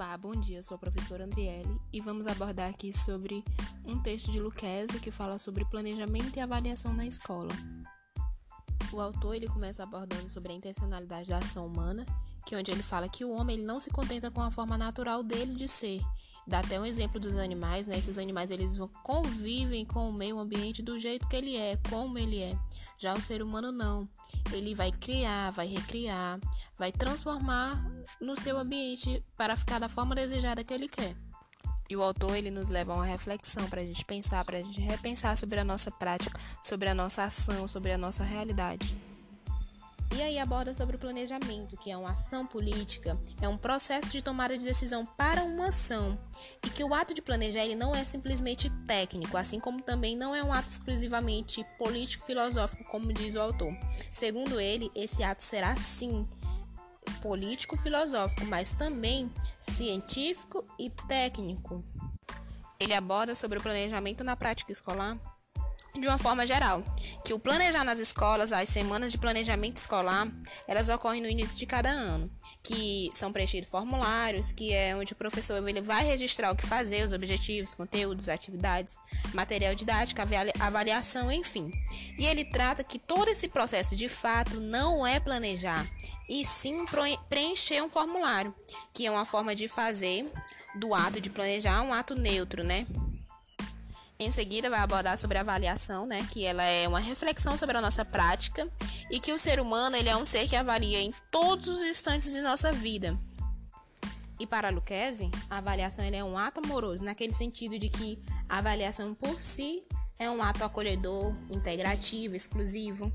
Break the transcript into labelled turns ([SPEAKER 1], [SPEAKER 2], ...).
[SPEAKER 1] Olá, bom dia. Sou a professora Andriele e vamos abordar aqui sobre um texto de Lucchese que fala sobre planejamento e avaliação na escola. O autor ele começa abordando sobre a intencionalidade da ação humana, que é onde ele fala que o homem ele não se contenta com a forma natural dele de ser. Dá até um exemplo dos animais, né, que os animais eles convivem com o meio ambiente do jeito que ele é, como ele é. Já o ser humano não. Ele vai criar, vai recriar, vai transformar no seu ambiente para ficar da forma desejada que ele quer. E o autor ele nos leva a uma reflexão para a gente pensar, para a gente repensar sobre a nossa prática, sobre a nossa ação, sobre a nossa realidade. E aí aborda sobre o planejamento, que é uma ação política, é um processo de tomada de decisão para uma ação, e que o ato de planejar ele não é simplesmente técnico, assim como também não é um ato exclusivamente político-filosófico, como diz o autor. Segundo ele, esse ato será sim político-filosófico, mas também científico e técnico. Ele aborda sobre o planejamento na prática escolar de uma forma geral, que o planejar nas escolas, as semanas de planejamento escolar, elas ocorrem no início de cada ano, que são preenchidos formulários, que é onde o professor ele vai registrar o que fazer, os objetivos, conteúdos, atividades, material didático, avaliação, enfim. E ele trata que todo esse processo de fato não é planejar, e sim preencher um formulário, que é uma forma de fazer do ato de planejar um ato neutro, né? Em seguida, vai abordar sobre a avaliação, né, que ela é uma reflexão sobre a nossa prática e que o ser humano ele é um ser que avalia em todos os instantes de nossa vida. E para Lucchese, a avaliação é um ato amoroso, naquele sentido de que a avaliação por si é um ato acolhedor, integrativo, exclusivo.